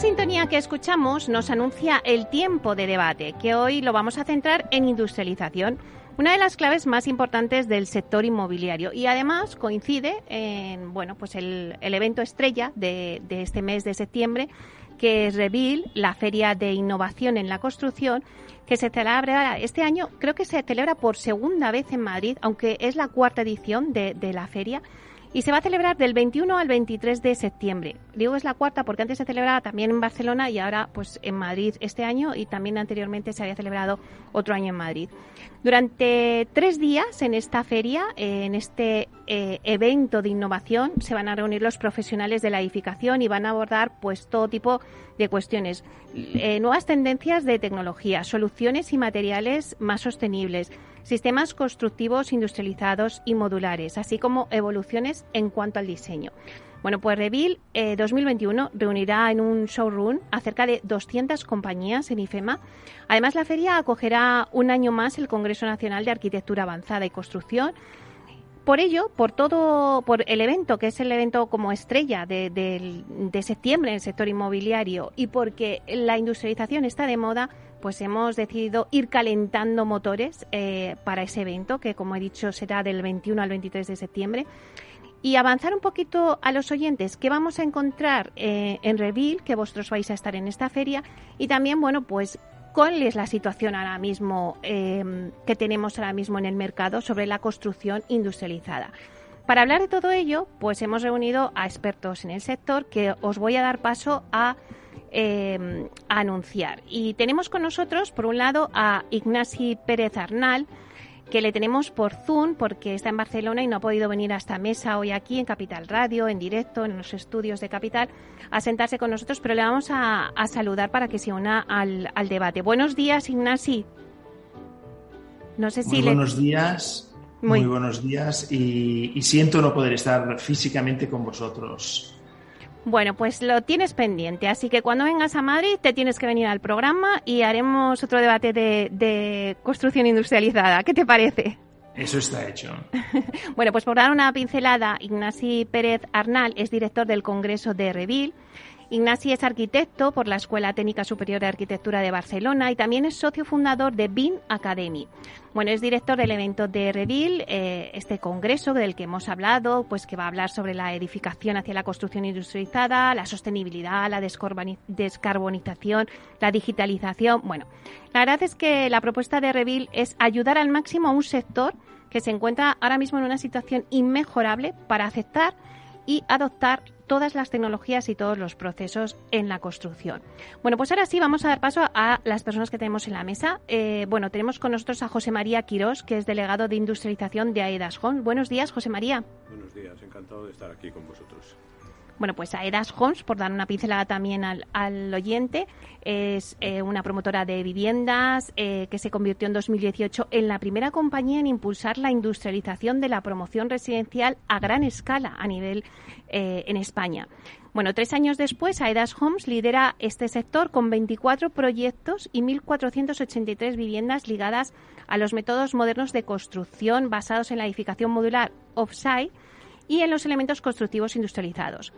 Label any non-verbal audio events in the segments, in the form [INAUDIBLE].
Sintonía que escuchamos nos anuncia el tiempo de debate, que hoy lo vamos a centrar en industrialización, una de las claves más importantes del sector inmobiliario. Y además coincide en bueno, pues el, evento estrella de, este mes de septiembre, que es Revil, la feria de innovación en la construcción, que se celebra este año, creo que se celebra por segunda vez en Madrid, aunque es la cuarta edición de la feria y se va a celebrar del 21 al 23 de septiembre. Digo es la cuarta porque antes se celebraba también en Barcelona y ahora pues en Madrid este año y también anteriormente se había celebrado otro año en Madrid. Durante tres días en esta feria, en este eh, evento de innovación, se van a reunir los profesionales de la edificación y van a abordar pues todo tipo de cuestiones, eh, nuevas tendencias de tecnología, soluciones y materiales más sostenibles sistemas constructivos industrializados y modulares, así como evoluciones en cuanto al diseño. Bueno, pues Revil 2021 eh, reunirá en un showroom a cerca de 200 compañías en IFEMA. Además, la feria acogerá un año más el Congreso Nacional de Arquitectura Avanzada y Construcción. Por ello, por todo, por el evento, que es el evento como estrella de, de septiembre en el sector inmobiliario, y porque la industrialización está de moda, pues hemos decidido ir calentando motores eh, para ese evento, que como he dicho será del 21 al 23 de septiembre. Y avanzar un poquito a los oyentes, qué vamos a encontrar eh, en Revil, que vosotros vais a estar en esta feria, y también, bueno, pues cuál es la situación ahora mismo eh, que tenemos ahora mismo en el mercado sobre la construcción industrializada. Para hablar de todo ello, pues hemos reunido a expertos en el sector que os voy a dar paso a Em, anunciar. Y tenemos con nosotros, por un lado, a Ignasi Pérez Arnal, que le tenemos por Zoom porque está en Barcelona y no ha podido venir a esta mesa hoy aquí en Capital Radio, en directo, en los estudios de Capital, a sentarse con nosotros, pero le vamos a, saludar para que se una al, debate. Buenos días, Ignasi. No sé si muy buenos días, muy, buenos días y siento no poder estar físicamente con vosotros. Bueno, pues lo tienes pendiente, así que cuando vengas a Madrid te tienes que venir al programa y haremos otro debate de, construcción industrializada. ¿Qué te parece? Eso está hecho. [LAUGHS] bueno, pues por dar una pincelada, Ignasi Pérez Arnal es director del Congreso de Revil Ignasi es arquitecto por la Escuela Técnica Superior de Arquitectura de Barcelona y también es socio fundador de BIM Academy. Bueno, es director del evento de Revil, eh, este congreso del que hemos hablado, pues que va a hablar sobre la edificación hacia la construcción industrializada, la sostenibilidad, la descarbonización, la digitalización. Bueno, la verdad es que la propuesta de Revil es ayudar al máximo a un sector que se encuentra ahora mismo en una situación inmejorable para aceptar y adoptar todas las tecnologías y todos los procesos en la construcción. Bueno, pues ahora sí vamos a dar paso a las personas que tenemos en la mesa. Eh, bueno, tenemos con nosotros a José María Quirós, que es delegado de industrialización de AEDAS. Buenos días, José María. Buenos días, encantado de estar aquí con vosotros. Bueno, pues AEDAS Homes, por dar una pincelada también al, oyente, es eh, una promotora de viviendas eh, que se convirtió en 2018 en la primera compañía en impulsar la industrialización de la promoción residencial a gran escala a nivel eh, en España. Bueno, tres años después, AEDAS Homes lidera este sector con 24 proyectos y 1.483 viviendas ligadas a los métodos modernos de construcción basados en la edificación modular off-site y en los elementos constructivos industrializados.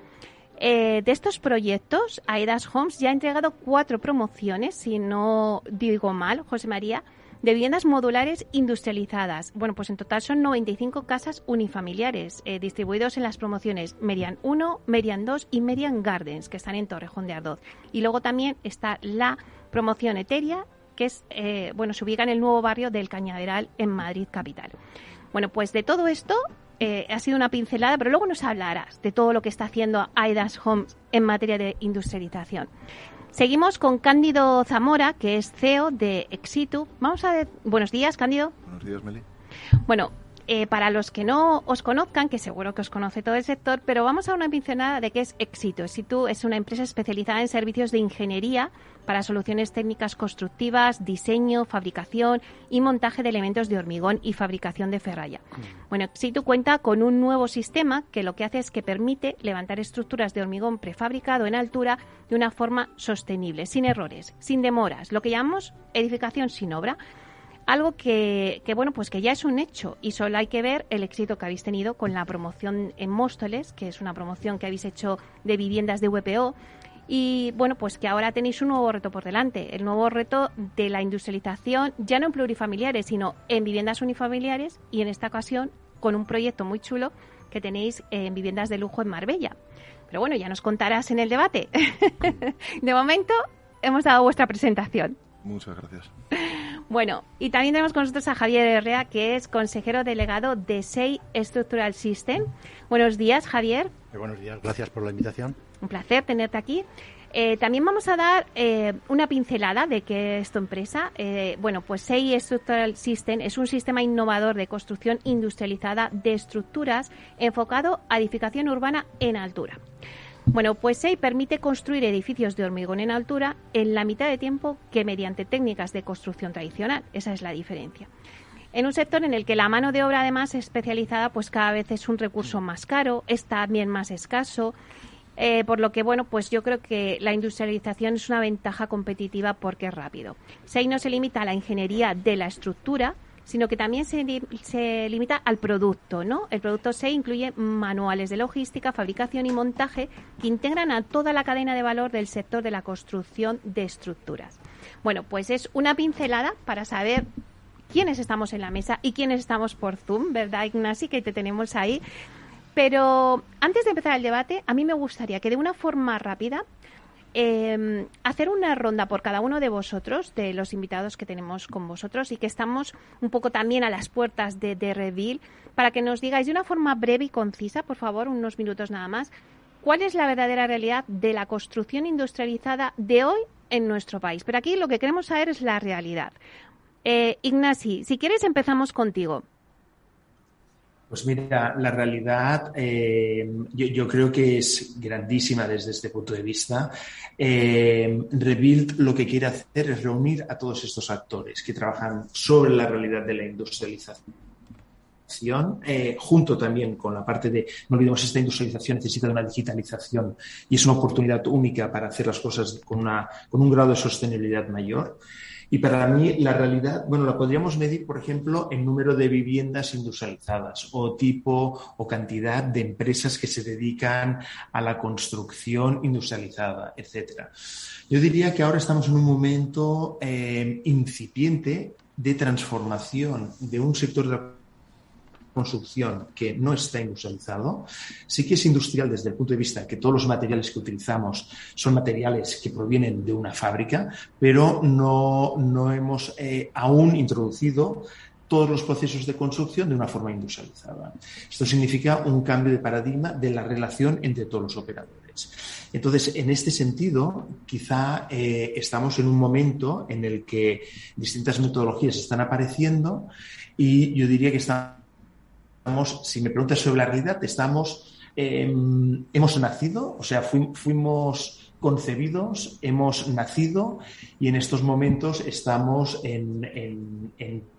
Eh, de estos proyectos, AEDAS Homes ya ha entregado cuatro promociones, si no digo mal, José María, de viviendas modulares industrializadas. Bueno, pues en total son 95 casas unifamiliares eh, distribuidos en las promociones Merian 1, Merian 2 y Merian Gardens, que están en Torrejón de Ardoz. Y luego también está la promoción Eteria, que es, eh, bueno, se ubica en el nuevo barrio del Cañaveral en Madrid capital. Bueno, pues de todo esto eh, ha sido una pincelada, pero luego nos hablarás de todo lo que está haciendo Aidas Homes en materia de industrialización. Seguimos con Cándido Zamora, que es CEO de Exitu. Vamos a ver. Buenos días, Cándido. Buenos días, Meli. Bueno, eh, para los que no os conozcan, que seguro que os conoce todo el sector, pero vamos a una pincelada de qué es Exitu. Exitu es una empresa especializada en servicios de ingeniería para soluciones técnicas constructivas, diseño, fabricación y montaje de elementos de hormigón y fabricación de ferralla. Bueno, Exitu cuenta con un nuevo sistema que lo que hace es que permite levantar estructuras de hormigón prefabricado en altura de una forma sostenible, sin errores, sin demoras, lo que llamamos edificación sin obra. Algo que, que, bueno, pues que ya es un hecho y solo hay que ver el éxito que habéis tenido con la promoción en Móstoles, que es una promoción que habéis hecho de viviendas de VPO, y bueno, pues que ahora tenéis un nuevo reto por delante, el nuevo reto de la industrialización, ya no en plurifamiliares, sino en viviendas unifamiliares y en esta ocasión con un proyecto muy chulo que tenéis en viviendas de lujo en Marbella. Pero bueno, ya nos contarás en el debate. [LAUGHS] de momento, hemos dado vuestra presentación. Muchas gracias. Bueno, y también tenemos con nosotros a Javier Herrea, que es consejero delegado de SEI Structural System. Buenos días, Javier. buenos días, gracias por la invitación. Un placer tenerte aquí. Eh, también vamos a dar eh, una pincelada de qué es tu empresa. Eh, bueno, pues SEI Structural System es un sistema innovador de construcción industrializada de estructuras enfocado a edificación urbana en altura. Bueno, pues SEI permite construir edificios de hormigón en altura en la mitad de tiempo que mediante técnicas de construcción tradicional. Esa es la diferencia. En un sector en el que la mano de obra además especializada pues cada vez es un recurso más caro, es también más escaso eh, por lo que, bueno, pues yo creo que la industrialización es una ventaja competitiva porque es rápido. SEI no se limita a la ingeniería de la estructura, sino que también se, se, limita al producto, ¿no? El producto SEI incluye manuales de logística, fabricación y montaje que integran a toda la cadena de valor del sector de la construcción de estructuras. Bueno, pues es una pincelada para saber quiénes estamos en la mesa y quiénes estamos por Zoom, ¿verdad, Ignasi? Que te tenemos ahí. Pero antes de empezar el debate, a mí me gustaría que de una forma rápida eh, hacer una ronda por cada uno de vosotros, de los invitados que tenemos con vosotros y que estamos un poco también a las puertas de, de para que nos digáis de una forma breve y concisa, por favor, unos minutos nada más, cuál es la verdadera realidad de la construcción industrializada de hoy en nuestro país. Pero aquí lo que queremos saber es la realidad. Eh, Ignasi, si quieres empezamos contigo. Pues mira, la realidad eh, yo, creo que es grandísima desde este punto de vista. Eh, Rebuild lo que quiere hacer es reunir a todos estos actores que trabajan sobre la realidad de la industrialización. Eh, junto también con la parte de, no olvidemos, esta industrialización necesita de una digitalización y es una oportunidad única para hacer las cosas con, una, con un grado de sostenibilidad mayor. Y para mí la realidad, bueno, la podríamos medir, por ejemplo, en número de viviendas industrializadas o tipo o cantidad de empresas que se dedican a la construcción industrializada, etcétera. Yo diría que ahora estamos en un momento eh, incipiente de transformación de un sector de la construcción que no está industrializado, sí que es industrial desde el punto de vista que todos los materiales que utilizamos son materiales que provienen de una fábrica, pero no, no hemos eh, aún introducido todos los procesos de construcción de una forma industrializada. Esto significa un cambio de paradigma de la relación entre todos los operadores. Entonces, en este sentido, quizá eh, estamos en un momento en el que distintas metodologías están apareciendo y yo diría que están si me preguntas sobre la realidad, estamos, em, hemos nacido, o sea, fuimos concebidos, hemos nacido y en estos momentos estamos en,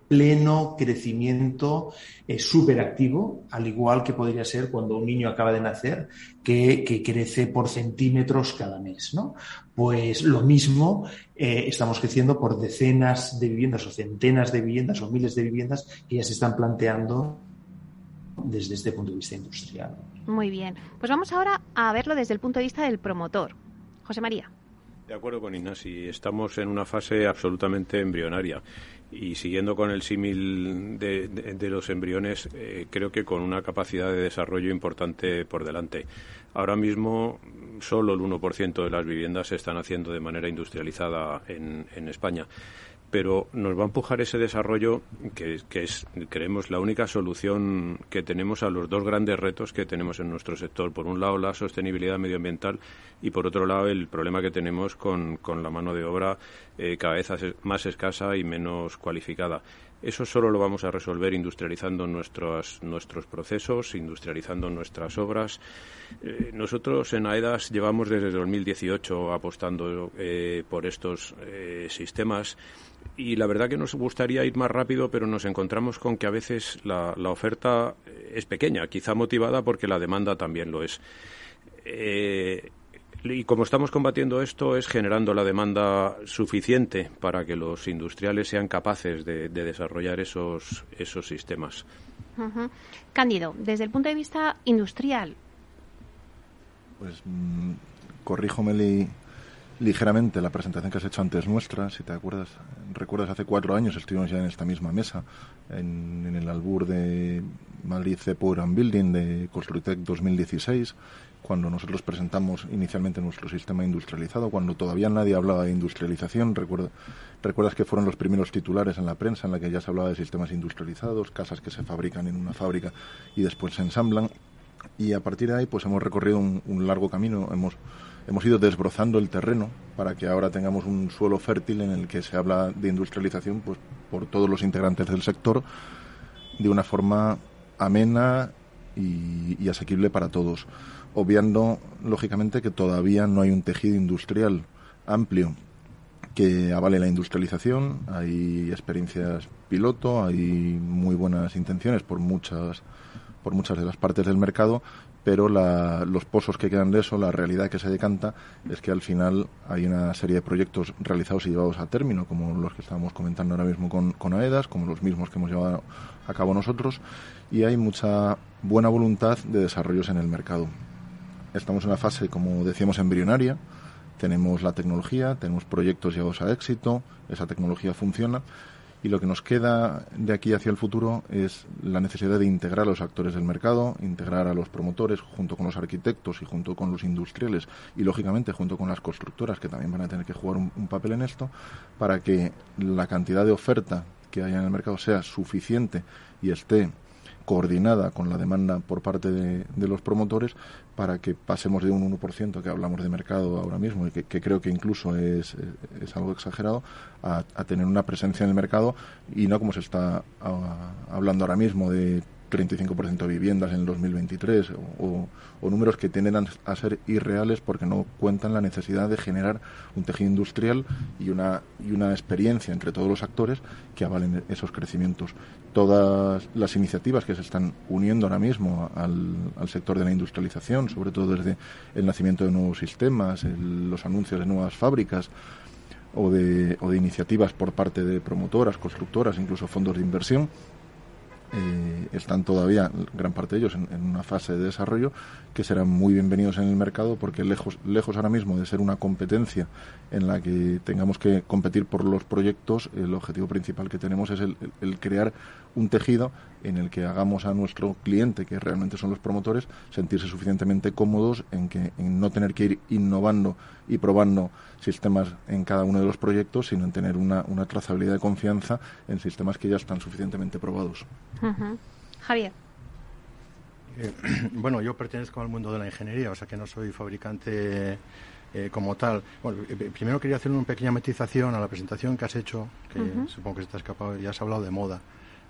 pleno crecimiento eh, súper activo, al igual que podría ser cuando un niño acaba de nacer, que, crece por centímetros cada mes. ¿no? Pues lo mismo, eh, estamos creciendo por decenas de viviendas o centenas de viviendas o miles de viviendas que ya se están planteando desde este punto de vista industrial. Muy bien. Pues vamos ahora a verlo desde el punto de vista del promotor. José María. De acuerdo con Ignasi, estamos en una fase absolutamente embrionaria y siguiendo con el símil de, los embriones, eh, creo que con una capacidad de desarrollo importante por delante. Ahora mismo solo el 1% de las viviendas se están haciendo de manera industrializada en España pero nos va a empujar ese desarrollo que, es, creemos, la única solución que tenemos a los dos grandes retos que tenemos en nuestro sector. Por un lado, la sostenibilidad medioambiental y, por otro lado, el problema que tenemos con, la mano de obra eh, cada vez más escasa y menos cualificada. Eso solo lo vamos a resolver industrializando nuestros, nuestros procesos, industrializando nuestras obras. Eh, nosotros en AEDAS llevamos desde 2018 apostando eh, por estos eh, sistemas y la verdad que nos gustaría ir más rápido, pero nos encontramos con que a veces la, la oferta es pequeña, quizá motivada porque la demanda también lo es. Y como estamos combatiendo esto es generando la demanda suficiente para que los industriales sean capaces de, desarrollar esos, esos sistemas. Cándido, desde el punto de vista industrial. Pues mm, corríjome ligeramente la presentación que has hecho antes nuestra, si te acuerdas. Recuerdas, hace cuatro años estuvimos ya en esta misma mesa, en, el albur de Madrid Cepur and Building de Construitec 2016 cuando nosotros presentamos inicialmente nuestro sistema industrializado, cuando todavía nadie hablaba de industrialización. recuerdas que fueron los primeros titulares en la prensa en la que ya se hablaba de sistemas industrializados, casas que se fabrican en una fábrica y después se ensamblan. Y a partir de ahí, pues hemos recorrido un, largo camino, hemos, hemos ido desbrozando el terreno para que ahora tengamos un suelo fértil en el que se habla de industrialización pues, por todos los integrantes del sector de una forma amena y asequible para todos obviando lógicamente que todavía no hay un tejido industrial amplio que avale la industrialización, hay experiencias piloto, hay muy buenas intenciones por muchas por muchas de las partes del mercado, pero los pozos que quedan de eso, la realidad que se decanta es que al final hay una serie de proyectos realizados y llevados a término, como los que estábamos comentando ahora mismo con, con AEDAS, como los mismos que hemos llevado a cabo nosotros, y hay mucha buena voluntad de desarrollos en el mercado. Estamos en una fase, como decíamos, embrionaria. Tenemos la tecnología, tenemos proyectos llevados a éxito, esa tecnología funciona y lo que nos queda de aquí hacia el futuro es la necesidad de integrar a los actores del mercado, integrar a los promotores junto con los arquitectos y junto con los industriales y lógicamente junto con las constructoras que también van a tener que jugar un, un papel en esto para que la cantidad de oferta que haya en el mercado sea suficiente y esté coordinada con la demanda por parte de, los promotores para que pasemos de un 1% que hablamos de mercado ahora mismo y que, creo que incluso es, es algo exagerado a, tener una presencia en el mercado y no como se está hablando ahora mismo de 35% de viviendas en el 2023 o, números que tienden a, ser irreales porque no cuentan la necesidad de generar un tejido industrial y una, y una experiencia entre todos los actores que avalen esos crecimientos. Todas las iniciativas que se están uniendo ahora mismo al, al sector de la industrialización, sobre todo desde el nacimiento de nuevos sistemas, los anuncios de nuevas fábricas, o de, o de iniciativas por parte de promotoras, constructoras, incluso fondos de inversión, eh, están todavía, gran parte de ellos, en, una fase de desarrollo que serán muy bienvenidos en el mercado porque lejos, lejos ahora mismo de ser una competencia en la que tengamos que competir por los proyectos, el objetivo principal que tenemos es el, crear un tejido en el que hagamos a nuestro cliente, que realmente son los promotores, sentirse suficientemente cómodos en que en no tener que ir innovando y probando sistemas en cada uno de los proyectos, sino en tener una, una trazabilidad de confianza en sistemas que ya están suficientemente probados. Javier. Eh, [CLEARS THROAT] bueno, yo pertenezco al mundo de la ingeniería, o sea que no soy fabricante eh, como tal. Bueno, eh, primero quería hacer una pequeña matización a la presentación que has hecho, que supongo que se te ha escapado, y has hablado de moda.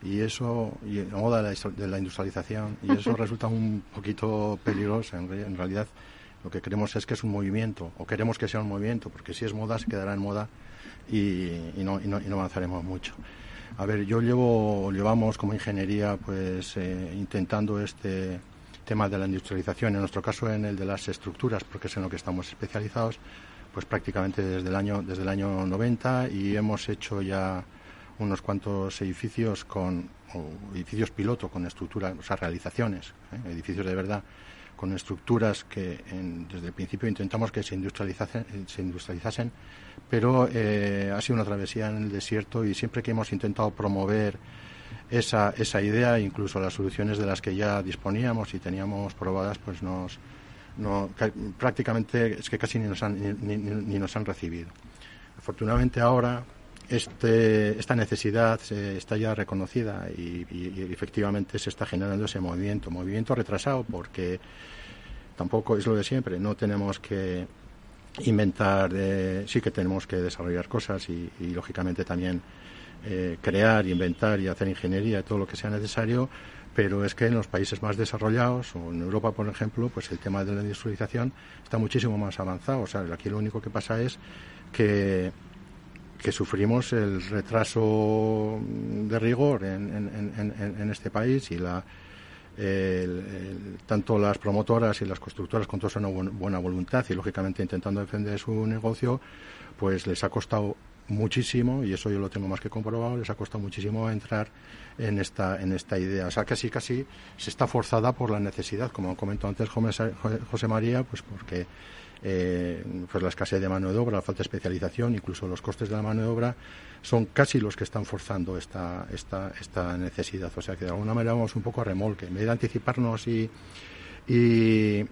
Y eso, y la moda de la, industrialización, y eso resulta un poquito peligroso. En, realidad, lo que queremos es que es un movimiento, o queremos que sea un movimiento, porque si es moda, se quedará en moda y, no, y, no, y no avanzaremos mucho. A ver, yo llevo, llevamos como ingeniería, pues eh, intentando este tema de la industrialización, en nuestro caso en el de las estructuras, porque es en lo que estamos especializados, pues prácticamente desde el año desde el año 90 y hemos hecho ya unos cuantos edificios con edificios piloto con estructuras, o sea, realizaciones, ¿eh? edificios de verdad con estructuras que desde el principio intentamos que se industrializasen, se industrializasen pero eh, ha sido una travesía en el desierto y siempre que hemos intentado promover esa, esa idea, incluso las soluciones de las que ya disponíamos y teníamos probadas, pues nos, no, prácticamente es que casi ni nos han, ni, nos han recibido. Afortunadamente ahora este, esta necesidad está ya reconocida y, efectivamente se está generando ese movimiento, movimiento retrasado porque tampoco es lo de siempre, no tenemos que inventar, eh, sí que tenemos que desarrollar cosas y, lógicamente también eh, crear, inventar y hacer ingeniería, todo lo que sea necesario, pero es que en los países más desarrollados o en Europa, por ejemplo, pues el tema de la industrialización está muchísimo más avanzado. O sea, aquí lo único que pasa es que que sufrimos el retraso de rigor en, este país y la, tanto las promotoras y las constructoras con toda una buena voluntad y lógicamente intentando defender su negocio, pues les ha costado muchísimo y eso yo lo tengo más que comprobado les ha costado muchísimo entrar en esta en esta idea. O sea casi casi se está forzada por la necesidad como comentó antes José María pues porque eh, pues la escasez de mano de obra, la falta de especialización, incluso los costes de la mano de obra, son casi los que están forzando esta, esta, esta necesidad. O sea que de alguna manera vamos un poco a remolque. En vez de anticiparnos y, y,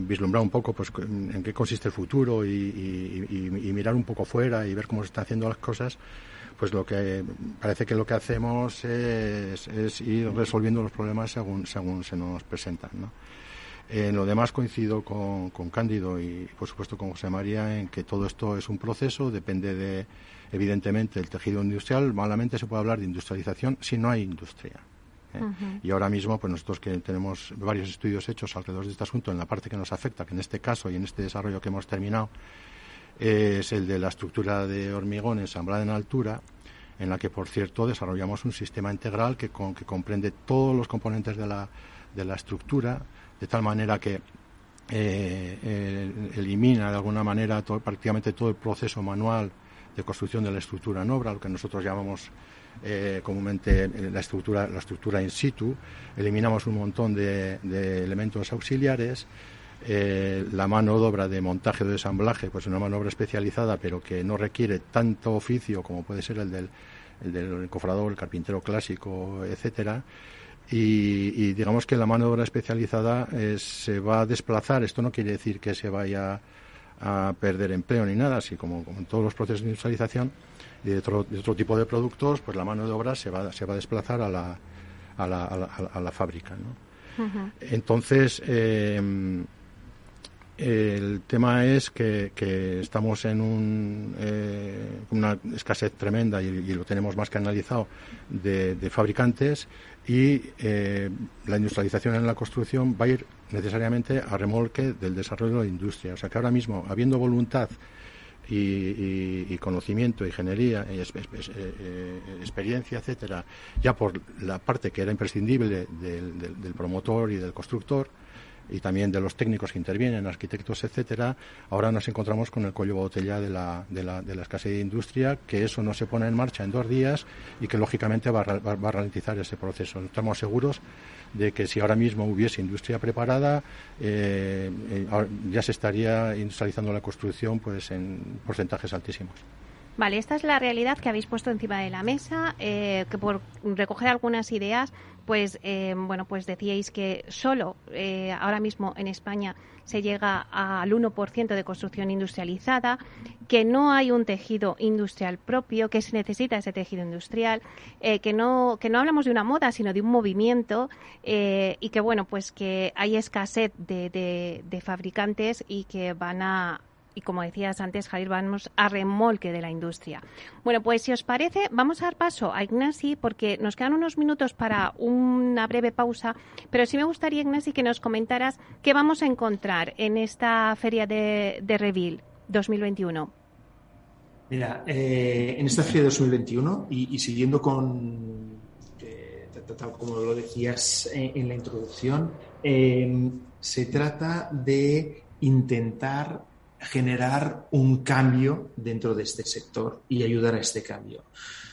vislumbrar un poco pues en qué consiste el futuro y, mirar un poco fuera y ver cómo se están haciendo las cosas, pues lo que parece que lo que hacemos es, es ir resolviendo los problemas según, según se nos presentan. ¿no? En lo demás coincido con, Cándido y, por supuesto, con José María en que todo esto es un proceso, depende de, evidentemente, del tejido industrial. Malamente se puede hablar de industrialización si no hay industria. ¿eh? Y ahora mismo, pues nosotros que tenemos varios estudios hechos alrededor de este asunto, en la parte que nos afecta, que en este caso y en este desarrollo que hemos terminado, es el de la estructura de hormigón ensamblada en altura, en la que, por cierto, desarrollamos un sistema integral que, que comprende todos los componentes de la, de la estructura, de tal manera que eh, elimina de alguna manera prácticamente todo el proceso manual de construcción de la estructura en obra, lo que nosotros llamamos eh, comúnmente la estructura, la estructura in situ, eliminamos un montón de, elementos auxiliares, eh, la mano de obra de montaje o de ensamblaje, pues una mano de obra especializada, pero que no requiere tanto oficio como puede ser el del, el del cofrador, el carpintero clásico, etcétera, y, digamos que la mano de obra especializada eh, se va a desplazar. Esto no quiere decir que se vaya a perder empleo ni nada, así como, en todos los procesos de industrialización y de otro, tipo de productos, pues la mano de obra se va, se va a desplazar a la, a la, a la, fábrica. Entonces, em, el tema es que, estamos en un, eh, una escasez tremenda y, lo tenemos más que analizado de, de fabricantes y eh, la industrialización en la construcción va a ir necesariamente a remolque del desarrollo de la industria. O sea que ahora mismo, habiendo voluntad y, conocimiento, ingeniería, y eh, experiencia, etcétera, ya por la parte que era imprescindible del promotor y del constructor, y también de los técnicos que intervienen, arquitectos, etcétera, ahora nos encontramos con el cuello botella de la, de la, de la escasez de industria, que eso no se pone en marcha en dos días y que lógicamente va a, va a ralentizar ese proceso. Estamos seguros de que si ahora mismo hubiese industria preparada, eh, eh, ya se estaría industrializando la construcción pues en porcentajes altísimos. Vale, esta es la realidad que habéis puesto encima de la mesa, eh, que por recoger algunas ideas, pues eh, bueno, pues decíais que solo eh, ahora mismo en España se llega al 1% de construcción industrializada, que no hay un tejido industrial propio, que se necesita ese tejido industrial, que no que no hablamos de una moda, sino de un movimiento y que bueno, pues que hay escasez de, de fabricantes y que van a y como decías antes, Javier, vamos a remolque de la industria. Bueno, pues si os parece, vamos a dar paso a Ignasi porque nos quedan unos minutos para una breve pausa, pero sí me gustaría, Ignasi, que nos comentaras qué vamos a encontrar en esta feria de, de Revil 2021. Mira, eh, en esta feria 2021 y, siguiendo con, eh, tal como lo decías en, la introducción, eh, se trata de intentar generar un cambio dentro de este sector y ayudar a este cambio.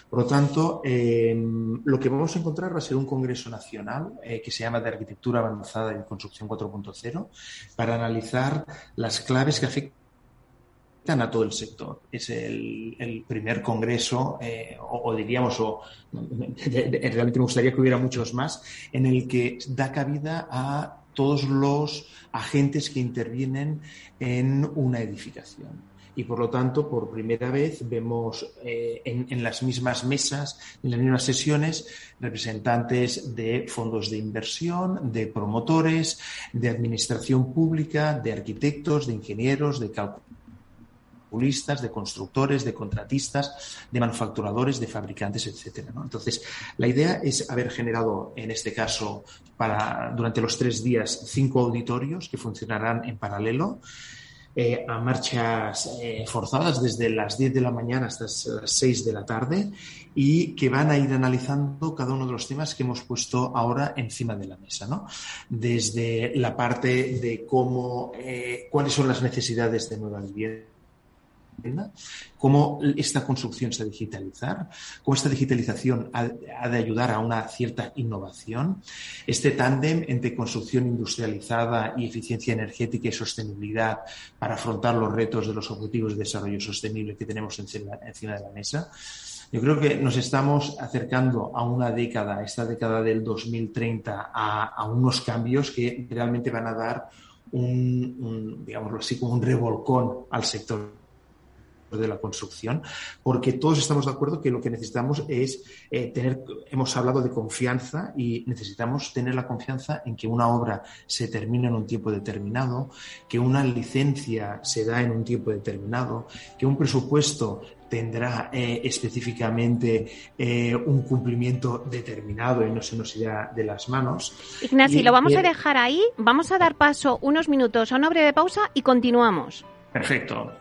Por lo tanto, em, lo que vamos a encontrar va a ser un congreso nacional eh, que se llama de Arquitectura Avanzada en Construcción 4.0 para analizar las claves que afectan a todo el sector. Es el, primer congreso, eh, o, diríamos, o, [LAUGHS] realmente me gustaría que hubiera muchos más, en el que da cabida a todos los agentes que intervienen en una edificación. y por lo tanto por primera vez vemos eh, en, las mismas mesas, en las mismas sesiones, representantes de fondos de inversión, de promotores, de administración pública, de arquitectos, de ingenieros, de de constructores, de contratistas, de manufacturadores, de fabricantes, etcétera. Entonces, la idea es haber generado, en este caso, para durante los tres días, cinco auditorios que funcionarán en paralelo. Eh, a marchas eh, forzadas desde las 10 de la mañana hasta las 6 de la tarde y que van a ir analizando cada uno de los temas que hemos puesto ahora encima de la mesa, ¿no? Desde la parte de cómo, eh, cuáles son las necesidades de nueva vivienda cómo esta construcción se a digitalizar, cómo esta digitalización ha, de ayudar a una cierta innovación. Este tándem entre construcción industrializada y eficiencia energética y sostenibilidad para afrontar los retos de los objetivos de desarrollo sostenible que tenemos encima, de la mesa. Yo creo que nos estamos acercando a una década, esta década del 2030, a, unos cambios que realmente van a dar un, un, digámoslo así, como un revolcón al sector de la construcción, porque todos estamos de acuerdo que lo que necesitamos es eh, tener, hemos hablado de confianza y necesitamos tener la confianza en que una obra se termina en un tiempo determinado, que una licencia se da en un tiempo determinado, que un presupuesto tendrá eh, específicamente eh, un cumplimiento determinado y no se nos irá de las manos. Ignacio, lo vamos a dejar ahí, vamos a dar paso unos minutos a una breve pausa y continuamos. Perfecto.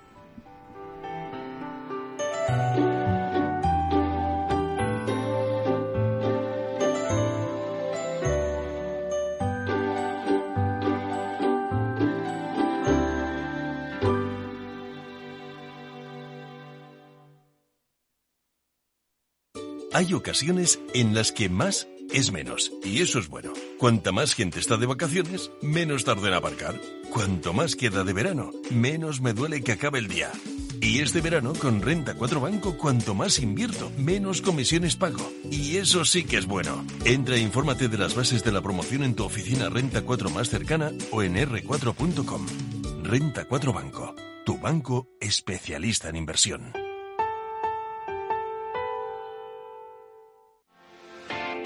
Hay ocasiones en las que más es menos, y eso es bueno. Cuanta más gente está de vacaciones, menos tarda en aparcar. Cuanto más queda de verano, menos me duele que acabe el día. Y este verano con Renta 4 Banco, cuanto más invierto, menos comisiones pago. Y eso sí que es bueno. Entra e infórmate de las bases de la promoción en tu oficina Renta 4 más cercana o en r4.com. Renta 4 Banco, tu banco especialista en inversión.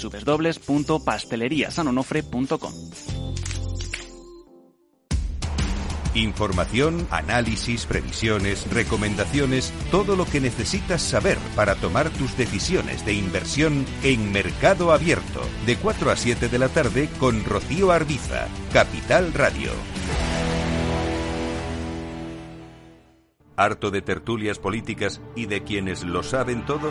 www.pasteleriasanonofre.com. Información, análisis, previsiones, recomendaciones, todo lo que necesitas saber para tomar tus decisiones de inversión en Mercado Abierto, de 4 a 7 de la tarde con Rocío Arbiza, Capital Radio. ¿Harto de tertulias políticas y de quienes lo saben todo?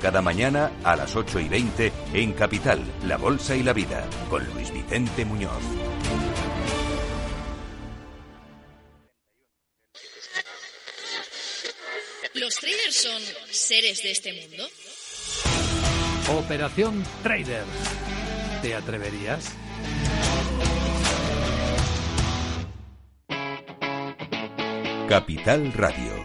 cada mañana a las 8 y 20 en Capital, La Bolsa y la Vida, con Luis Vicente Muñoz. ¿Los traders son seres de este mundo? Operación Trader. ¿Te atreverías? Capital Radio.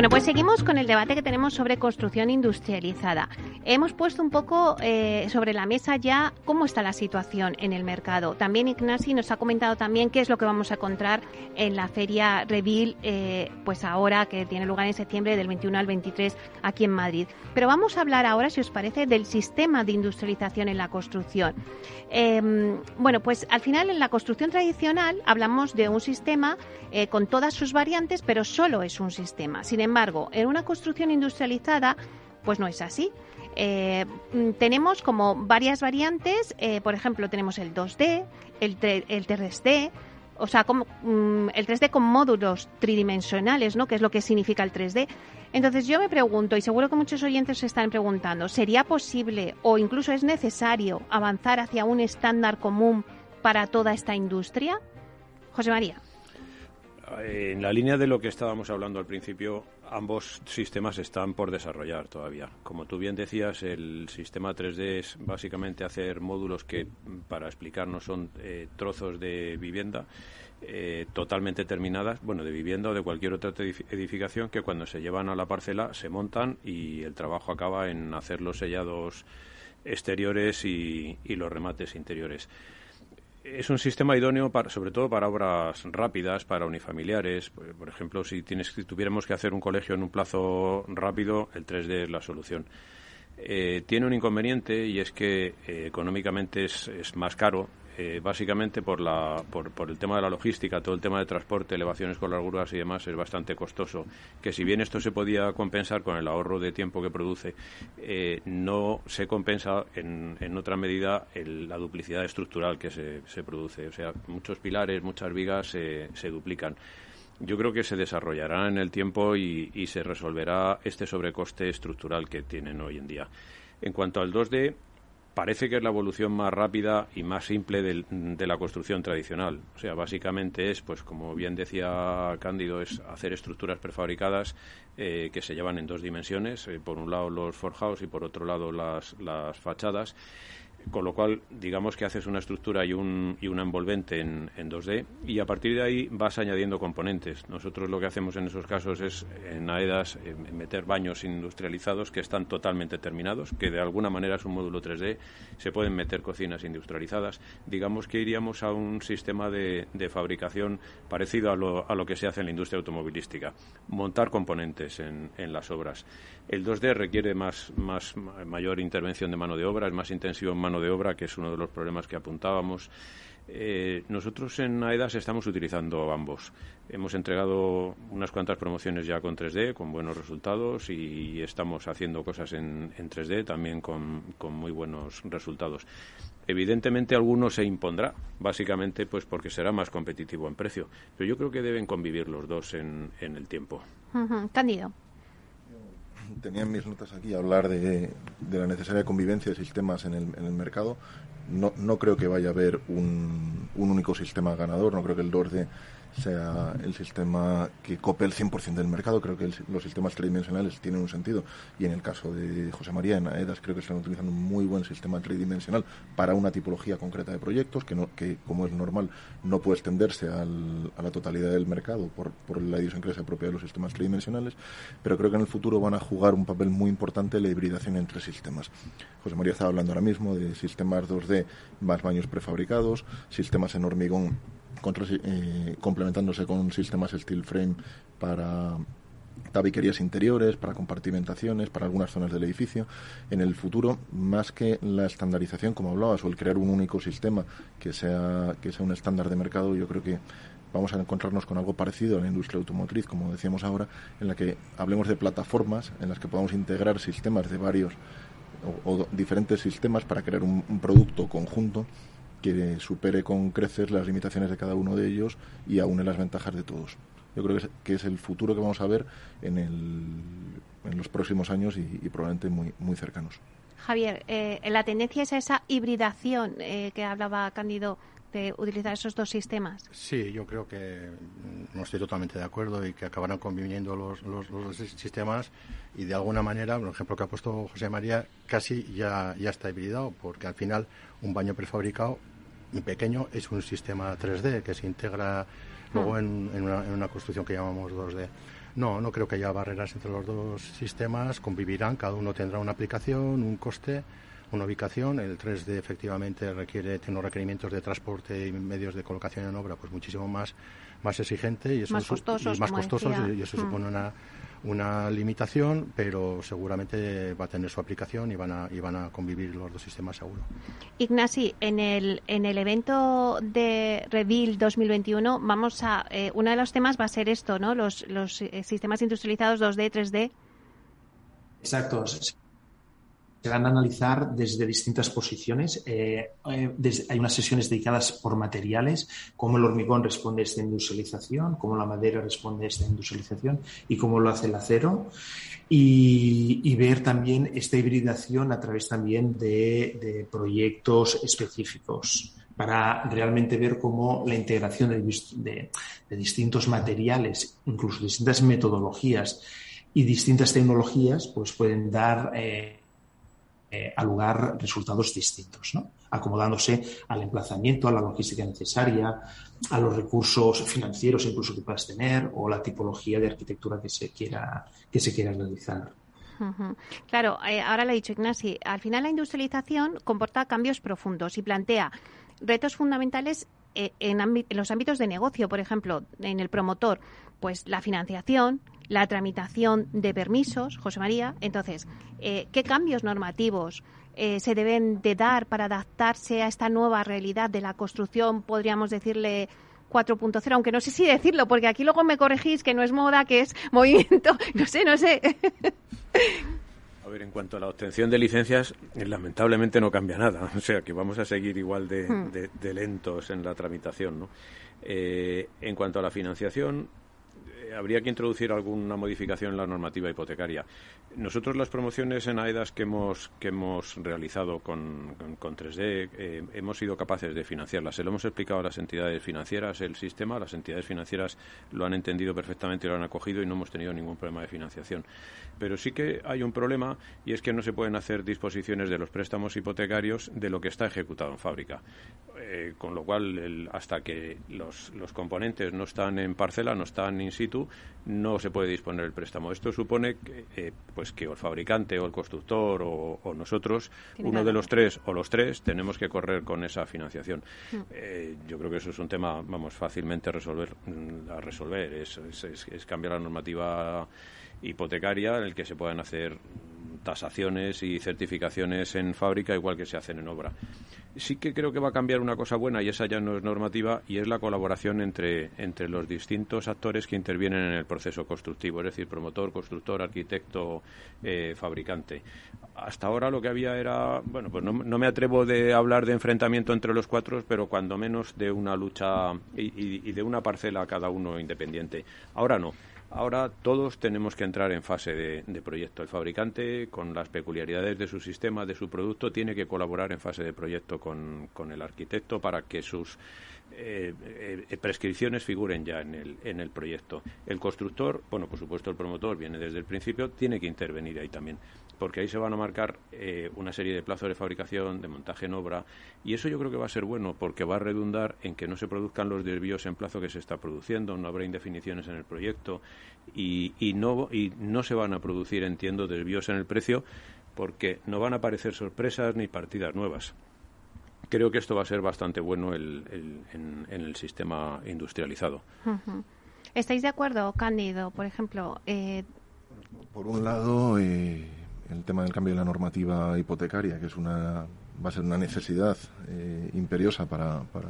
Bueno, pues seguimos con el debate que tenemos sobre construcción industrializada. Hemos puesto un poco eh, sobre la mesa ya cómo está la situación en el mercado. También Ignasi nos ha comentado también qué es lo que vamos a encontrar en la feria Revil, eh, pues ahora que tiene lugar en septiembre del 21 al 23 aquí en Madrid. Pero vamos a hablar ahora, si os parece, del sistema de industrialización en la construcción. Em, bueno, pues al final en la construcción tradicional hablamos de un sistema eh, con todas sus variantes, pero solo es un sistema. Sin embargo, en una construcción industrializada, pues no es así. Eh, mm, tenemos como varias variantes, eh, por ejemplo, tenemos el 2D, el, el 3D, o sea, como, mm, el 3D con módulos tridimensionales, ¿no? Que es lo que significa el 3D. Entonces yo me pregunto, y seguro que muchos oyentes se están preguntando, ¿sería posible o incluso es necesario avanzar hacia un estándar común para toda esta industria? José María. En la línea de lo que estábamos hablando al principio, ambos sistemas están por desarrollar todavía. Como tú bien decías, el sistema 3D es básicamente hacer módulos que, para explicarnos, son eh, trozos de vivienda eh, totalmente terminadas, bueno, de vivienda o de cualquier otra edificación que cuando se llevan a la parcela se montan y el trabajo acaba en hacer los sellados exteriores y los remates interiores es un sistema idóneo para, sobre todo para obras rápidas, para unifamiliares. Por ejemplo, si, tienes, tuviéramos que hacer un colegio en un plazo rápido, el 3D es la solución. Eh, tiene un inconveniente y es que eh, económicamente es, es, más caro eh, básicamente por, la, por, por, el tema de la logística, todo el tema de transporte, elevaciones con larguras y demás es bastante costoso. Que si bien esto se podía compensar con el ahorro de tiempo que produce, eh, no se compensa en, en otra medida la duplicidad estructural que se, se, produce. O sea, muchos pilares, muchas vigas se, se duplican yo creo que se desarrollará en el tiempo y, y, se resolverá este sobrecoste estructural que tienen hoy en día. En cuanto al 2D, parece que es la evolución más rápida y más simple de, la construcción tradicional. O sea, básicamente es, pues como bien decía Cándido, es hacer estructuras prefabricadas eh, que se llevan en dos dimensiones, eh, por un lado los forjados y por otro lado las, las fachadas con lo cual digamos que haces una estructura y un, y una envolvente en, en, 2D y a partir de ahí vas añadiendo componentes. Nosotros lo que hacemos en esos casos es en AEDAS meter baños industrializados que están totalmente terminados, que de alguna manera es un módulo 3D, se pueden meter cocinas industrializadas. Digamos que iríamos a un sistema de, de fabricación parecido a lo, a lo, que se hace en la industria automovilística, montar componentes en, en las obras. El 2D requiere más, más, mayor intervención de mano de obra, es más intensivo en de obra, que es uno de los problemas que apuntábamos. Eh, nosotros en AEDAS estamos utilizando ambos. Hemos entregado unas cuantas promociones ya con 3D, con buenos resultados, y estamos haciendo cosas en, en 3D también con, con, muy buenos resultados. Evidentemente alguno se impondrá, básicamente pues porque será más competitivo en precio, pero yo creo que deben convivir los dos en, en el tiempo. Cándido tenía en mis notas aquí hablar de, de la necesaria convivencia de sistemas en el, en el mercado. No, no, creo que vaya a haber un, un, único sistema ganador, no creo que el 2D sea el sistema que cope el 100% del mercado. Creo que los sistemas tridimensionales tienen un sentido. Y en el caso de José María, en AEDAS, creo que están utilizando un muy buen sistema tridimensional para una tipología concreta de proyectos que, no, que como es normal, no puede extenderse al, a la totalidad del mercado por, por la idiosincrasia propia de los sistemas tridimensionales. Pero creo que en el futuro van a jugar un papel muy importante la hibridación entre sistemas. José María estaba hablando ahora mismo de sistemas 2D más baños prefabricados, sistemas en hormigón eh, complementándose con sistemas steel frame para tabiquerías interiores, para compartimentaciones, para algunas zonas del edificio. En el futuro, más que la estandarización, como hablabas, o el crear un único sistema que sea, que sea un estándar de mercado, yo creo que vamos a encontrarnos con algo parecido a la industria automotriz, como decíamos ahora, en la que hablemos de plataformas en las que podamos integrar sistemas de varios o, diferentes sistemas para crear un producto conjunto que supere con creces las limitaciones de cada uno de ellos y aúne las ventajas de todos. Yo creo que es, que es el futuro que vamos a ver en, el, en los próximos años y, y, probablemente muy, muy cercanos. Javier, eh, la tendencia es a esa hibridación eh, que hablaba Cándido de utilizar esos dos sistemas. Sí, yo creo que no estoy totalmente de acuerdo y que acabarán conviviendo los, los, los sistemas y de alguna manera, por ejemplo que ha puesto José María, casi ya, ya está hibridado, porque al final un baño prefabricado pequeño es un sistema 3D que se integra luego en, una, en, una, construcción que llamamos 2D. No, no creo que haya barreras entre los dos sistemas, convivirán, cada uno tendrá una aplicación, un coste, una ubicación. El 3D efectivamente requiere, tiene unos requerimientos de transporte y medios de colocación en obra pues muchísimo más, más exigente y eso más costosos, y más costosos y eso supone una una limitación, pero seguramente va a tener su aplicación y van a, y van a convivir los dos sistemas seguro. Ignasi, en el, en el evento de Reveal 2021, vamos a, eh, uno de los temas va a ser esto, ¿no? Los, los eh, sistemas industrializados 2D, 3D. Exacto se van a analizar desde distintas posiciones. Eh, eh, hay unas sesiones dedicadas por materiales, cómo el hormigón responde a esta industrialización, cómo la madera responde a esta industrialización y cómo lo hace el acero. Y, ver también esta hibridación a través también de, proyectos específicos para realmente ver cómo la integración de, distintos materiales, incluso distintas metodologías y distintas tecnologías, pues pueden dar eh, eh, a lugar resultados distintos, ¿no? acomodándose al emplazamiento, a la logística necesaria, a los recursos financieros incluso que puedas tener o la tipología de arquitectura que se quiera, que se quiera realizar. Claro, eh, ahora lo ha dicho Ignasi, al final la industrialización comporta cambios profundos y plantea retos fundamentales eh, en, los ámbitos de negocio, por ejemplo, en el promotor, pues la financiación, la tramitación de permisos, José María. Entonces, eh, ¿qué cambios normativos eh, se deben de dar para adaptarse a esta nueva realidad de la construcción, podríamos decirle 4.0, aunque no sé si decirlo, porque aquí luego me corregís que no es moda, que es movimiento, [LAUGHS] no sé, no sé. A ver, en cuanto a la obtención de licencias, lamentablemente no cambia nada. [LAUGHS] O sea, que vamos a seguir igual de, hmm. lentos en la tramitación. ¿no? Eh, en cuanto a la financiación, habría que introducir alguna modificación en la normativa hipotecaria. Nosotros las promociones en AEDAS que hemos, que hemos realizado con, con, 3D eh, hemos sido capaces de financiarlas. Se lo hemos explicado a las entidades financieras el sistema, las entidades financieras lo han entendido perfectamente y lo han acogido y no hemos tenido ningún problema de financiación. Pero sí que hay un problema y es que no se pueden hacer disposiciones de los préstamos hipotecarios de lo que está ejecutado en fábrica. Eh, con lo cual, hasta que los, los componentes no están en parcela, no están in situ, no se puede disponer el préstamo. Esto supone que, eh, pues que el fabricante o el constructor o, nosotros, uno de los tres o los tres, tenemos que correr con esa financiación. Mm. Eh, yo creo que eso es un tema, vamos, fácilmente resolver, mm, a resolver. Es, es, cambiar la normativa hipotecaria en el que se puedan hacer tasaciones y certificaciones en fábrica igual que se hacen en obra sí que creo que va a cambiar una cosa buena y esa ya no es normativa y es la colaboración entre, entre los distintos actores que intervienen en el proceso constructivo, es decir, promotor, constructor, arquitecto, eh, fabricante. Hasta ahora lo que había era, bueno, pues no, me atrevo de hablar de enfrentamiento entre los cuatro, pero cuando menos de una lucha y, y de una parcela cada uno independiente. Ahora no. Ahora todos tenemos que entrar en fase de, proyecto. El fabricante, con las peculiaridades de su sistema, de su producto, tiene que colaborar en fase de proyecto con, el arquitecto para que sus eh, eh, prescripciones figuren ya en el, en el proyecto. El constructor, bueno, por supuesto el promotor viene desde el principio, tiene que intervenir ahí también porque ahí se van a marcar eh, una serie de plazos de fabricación, de montaje en obra, y eso yo creo que va a ser bueno porque va a redundar en que no se produzcan los desvíos en plazo que se está produciendo, no habrá indefiniciones en el proyecto y, y, no, y no se van a producir, entiendo, desvíos en el precio porque no van a aparecer sorpresas ni partidas nuevas. Creo que esto va a ser bastante bueno el, en, el sistema industrializado. ¿Estáis de acuerdo, Cándido? Por ejemplo, eh... por un lado, eh, el tema del cambio de la normativa hipotecaria, que es una va a ser una necesidad eh, imperiosa para, para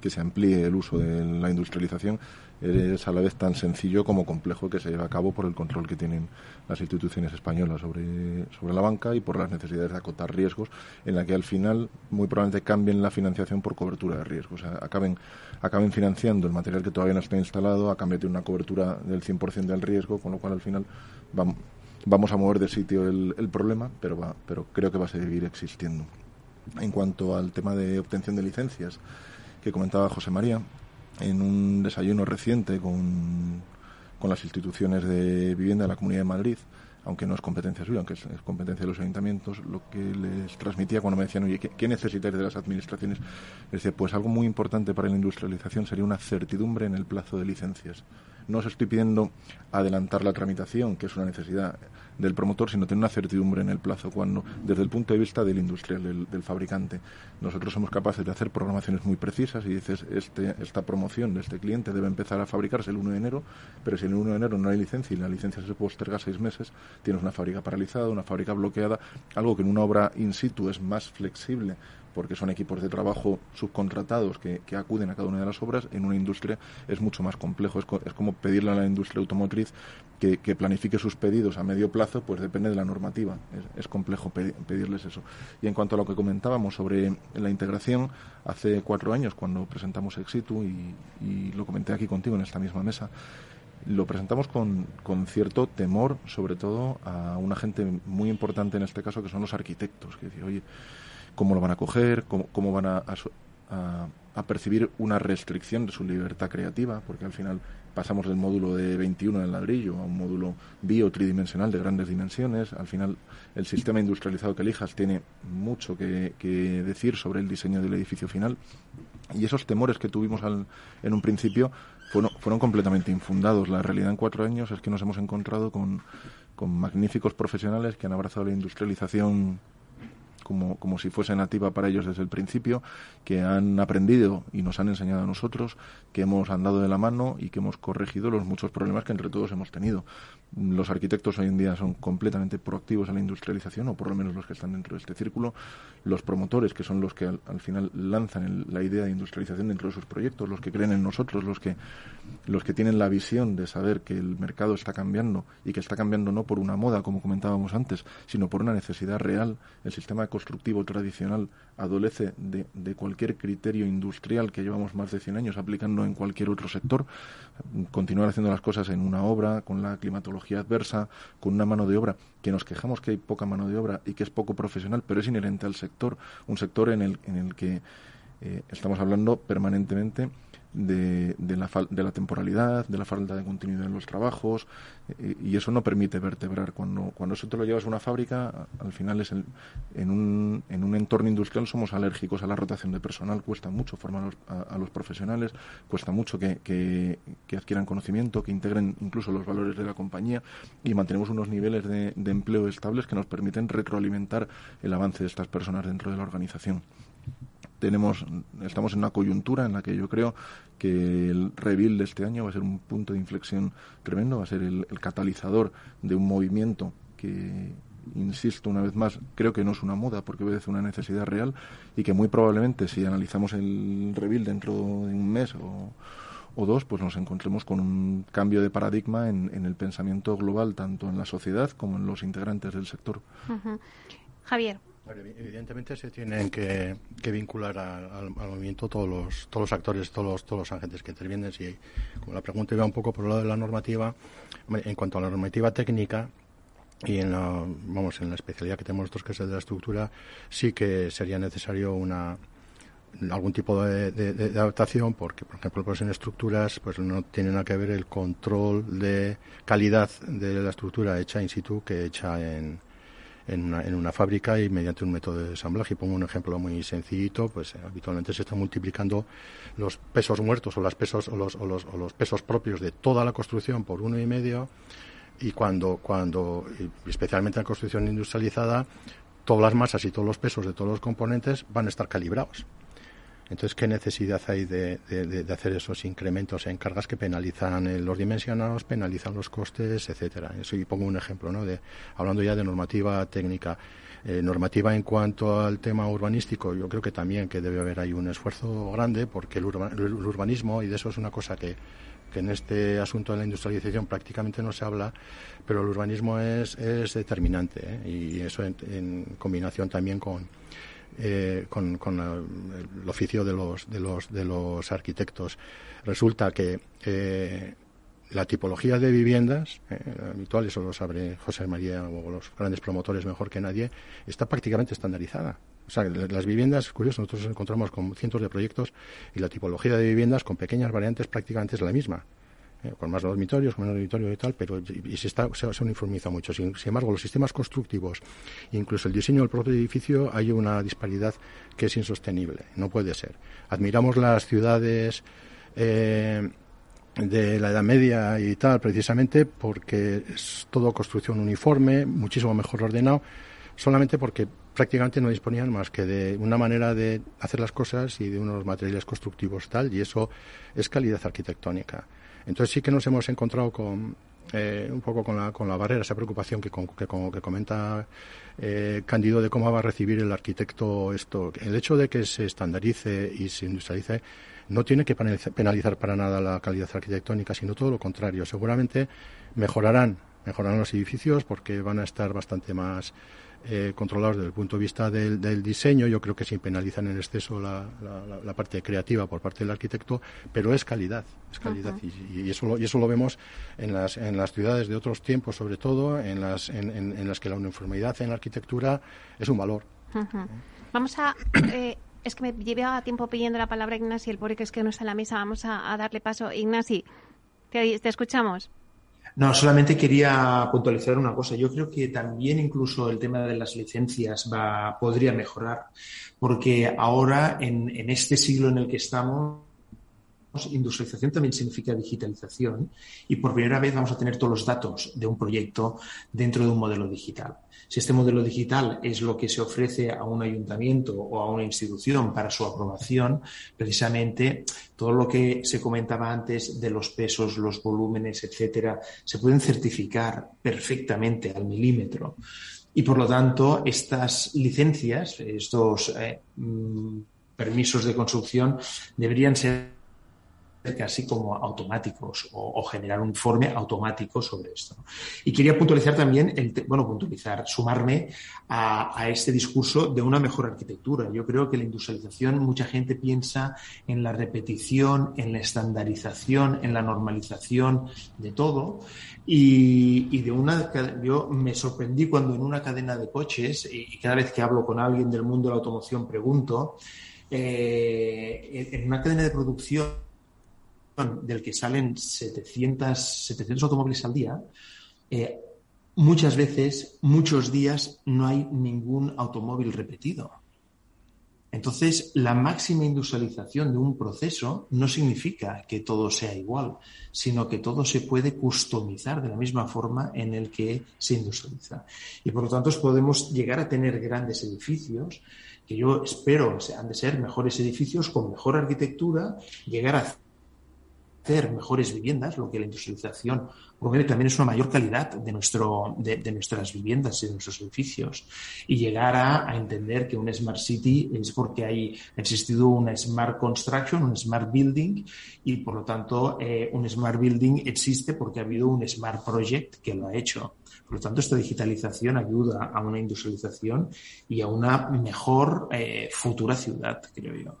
que se amplíe el uso de la industrialización, es a la vez tan sencillo como complejo que se lleva a cabo por el control que tienen las instituciones españolas sobre, sobre la banca y por las necesidades de acotar riesgos, en la que al final muy probablemente cambien la financiación por cobertura de riesgos. O sea, acaben, acaben financiando el material que todavía no está instalado a cambio de una cobertura del 100% del riesgo, con lo cual al final vamos vamos a mover de sitio el, problema, pero, va, pero creo que va a seguir existiendo. En cuanto al tema de obtención de licencias que comentaba José María, en un desayuno reciente con, con las instituciones de vivienda de la Comunidad de Madrid, aunque no es competencia suya, aunque es, competencia de los ayuntamientos, lo que les transmitía cuando me decían, oye, ¿qué, necesitáis de las administraciones? Les decía, pues algo muy importante para la industrialización sería una certidumbre en el plazo de licencias. No os estoy pidiendo adelantar la tramitación, que es una necesidad del promotor, sino tener una certidumbre en el plazo, cuando desde el punto de vista del industrial, del, fabricante, nosotros somos capaces de hacer programaciones muy precisas y dices, este, esta promoción de este cliente debe empezar a fabricarse el 1 de enero, pero si el 1 de enero no hay licencia y la licencia se posterga seis meses, tienes una fábrica paralizada, una fábrica bloqueada, algo que en una obra in situ es más flexible porque son equipos de trabajo subcontratados que, acuden a cada una de las obras, en una industria es mucho más complejo. Es, como pedirle a la industria automotriz que, planifique sus pedidos a medio plazo, pues depende de la normativa. Es, complejo pedirles eso. Y en cuanto a lo que comentábamos sobre la integración, hace cuatro años, cuando presentamos Exitu, y, y lo comenté aquí contigo en esta misma mesa, lo presentamos con, con, cierto temor, sobre todo a una gente muy importante en este caso, que son los arquitectos, que dice, oye, cómo lo van a coger, cómo, van a, a, percibir una restricción de su libertad creativa, porque al final pasamos del módulo de 21 en ladrillo a un módulo bio tridimensional de grandes dimensiones. Al final, el sistema industrializado que elijas tiene mucho que, decir sobre el diseño del edificio final. Y esos temores que tuvimos en un principio fueron, fueron completamente infundados. La realidad en cuatro años es que nos hemos encontrado con, con magníficos profesionales que han abrazado la industrialización como, como si fuese nativa para ellos desde el principio, que han aprendido y nos han enseñado a nosotros, que hemos andado de la mano y que hemos corregido los muchos problemas que entre todos hemos tenido. Los arquitectos hoy en día son completamente proactivos a la industrialización, o por lo menos los que están dentro de este círculo. Los promotores, que son los que al, final lanzan la idea de industrialización dentro de sus proyectos, los que creen en nosotros, los que, los que tienen la visión de saber que el mercado está cambiando y que está cambiando no por una moda, como comentábamos antes, sino por una necesidad real. El sistema constructivo tradicional adolece de, de cualquier criterio industrial que llevamos más de 100 años aplicando en cualquier otro sector. Continuar haciendo las cosas en una obra, con la climatología adversa, con una mano de obra que nos quejamos que hay poca mano de obra y que es poco profesional, pero es inherente al sector, un sector en el, en el que eh, estamos hablando permanentemente de, de, la, de la temporalidad, de la falta de continuidad en los trabajos, eh, y eso no permite vertebrar. Cuando, cuando eso te lo llevas a una fábrica, al final es en, un, en un entorno industrial somos alérgicos a la rotación de personal, cuesta mucho formar a, los profesionales, cuesta mucho que, que, adquieran conocimiento, que integren incluso los valores de la compañía y mantenemos unos niveles de, de empleo estables que nos permiten retroalimentar el avance de estas personas dentro de la organización tenemos, estamos en una coyuntura en la que yo creo que el rebuild de este año va a ser un punto de inflexión tremendo, va a ser el, catalizador de un movimiento que, insisto una vez más, creo que no es una moda porque obedece una necesidad real y que muy probablemente si analizamos el rebuild dentro de un mes o, dos, pues nos encontremos con un cambio de paradigma en, el pensamiento global, tanto en la sociedad como en los integrantes del sector. Javier. Evidentemente se tienen que, vincular al, movimiento todos los, todos los actores, todos los, todos los agentes que intervienen. Si, como la pregunta iba un poco por el lado de la normativa, en cuanto a la normativa técnica, y en la, vamos, en la especialidad que tenemos nosotros, que es el de la estructura, sí que sería necesario una, algún tipo de, adaptación porque por ejemplo pues en estructuras pues no tiene nada que ver el control de calidad de la estructura hecha in situ que hecha en, en una, fábrica y mediante un método de ensamblaje. Y pongo un ejemplo muy sencillito, pues eh, habitualmente se están multiplicando los pesos muertos o, las pesos, o, los, o, los, o los pesos propios de toda la construcción por uno y medio y cuando, cuando especialmente en la construcción industrializada, todas las masas y todos los pesos de todos los componentes van a estar calibrados. Entonces, ¿qué necesidad hay de, hacer esos incrementos en cargas que penalizan los dimensionados, penalizan los costes, etcétera? Eso y pongo un ejemplo, ¿no? De, hablando ya de normativa técnica. Eh, normativa en cuanto al tema urbanístico, yo creo que también que debe haber ahí un esfuerzo grande porque el, urbanismo, y de eso es una cosa que, en este asunto de la industrialización prácticamente no se habla, pero el urbanismo es, es determinante ¿eh? y eso en combinación también con, eh, con, el oficio de los, de, los, de los arquitectos. Resulta que eh, la tipología de viviendas eh, habitual, eso lo sabe José María o los grandes promotores mejor que nadie, está prácticamente estandarizada. O sea, las viviendas, curioso, nosotros nos encontramos con cientos de proyectos y la tipología de viviendas con pequeñas variantes prácticamente es la misma. Eh, con más dormitorios, con menos dormitorios y tal, pero y, se, está, se, uniformiza mucho. Sin, embargo, los sistemas constructivos, incluso el diseño del propio edificio, hay una disparidad que es insostenible, no puede ser. Admiramos las ciudades eh, de la Edad Media y tal, precisamente porque es todo construcción uniforme, muchísimo mejor ordenado, solamente porque prácticamente no disponían más que de una manera de hacer las cosas y de unos materiales constructivos tal, y eso es calidad arquitectónica. Entonces sí que nos hemos encontrado con eh, un poco con la, con la barrera, esa preocupación que, que, que comenta eh, Cándido de cómo va a recibir el arquitecto esto. El hecho de que se estandarice y se industrialice no tiene que penalizar para nada la calidad arquitectónica, sino todo lo contrario. Seguramente mejorarán, mejorarán los edificios porque van a estar bastante más eh, controlados desde el punto de vista del, diseño. Yo creo que se penalizan en exceso la, parte creativa por parte del arquitecto, pero es calidad, es calidad y, eso lo, y eso lo vemos en las, en las ciudades de otros tiempos, sobre todo en las, en, las que la uniformidad en la arquitectura es un valor. Vamos a [COUGHS] eh, es que me lleva tiempo pidiendo la palabra Ignasi, el pobre que es que no está en la mesa. Vamos a, darle paso. Ignasi, te escuchamos. No, solamente quería puntualizar una cosa. Yo creo que también incluso el tema de las licencias va, podría mejorar, porque ahora en, en este siglo en el que estamos, industrialización también significa digitalización y por primera vez vamos a tener todos los datos de un proyecto dentro de un modelo digital. Si este modelo digital es lo que se ofrece a un ayuntamiento o a una institución para su aprobación, precisamente todo lo que se comentaba antes de los pesos, los volúmenes, etcétera, se pueden certificar perfectamente al milímetro. Y por lo tanto, estas licencias, estos eh, mm, permisos de construcción, deberían ser casi como automáticos o, generar un informe automático sobre esto. Y quería puntualizar también, el bueno, puntualizar, sumarme a, este discurso de una mejor arquitectura. Yo creo que la industrialización, mucha gente piensa en la repetición, en la estandarización, en la normalización de todo. Y, de una, yo me sorprendí cuando en una cadena de coches, y cada vez que hablo con alguien del mundo de la automoción pregunto, eh, en una cadena de producción del que salen 700, 700 automóviles al día, eh, muchas veces, muchos días, no hay ningún automóvil repetido. Entonces, la máxima industrialización de un proceso no significa que todo sea igual, sino que todo se puede customizar de la misma forma en el que se industrializa. Y por lo tanto, podemos llegar a tener grandes edificios que yo espero han de ser mejores edificios con mejor arquitectura, llegar a hacer mejores viviendas, lo que la industrialización promueve también es una mayor calidad de, nuestro, de, nuestras viviendas y de nuestros edificios. Y llegar a, entender que un Smart City es porque hay, ha existido una Smart Construction, un Smart Building, y por lo tanto eh, un Smart Building existe porque ha habido un Smart Project que lo ha hecho. Por lo tanto, esta digitalización ayuda a una industrialización y a una mejor eh, futura ciudad, creo yo.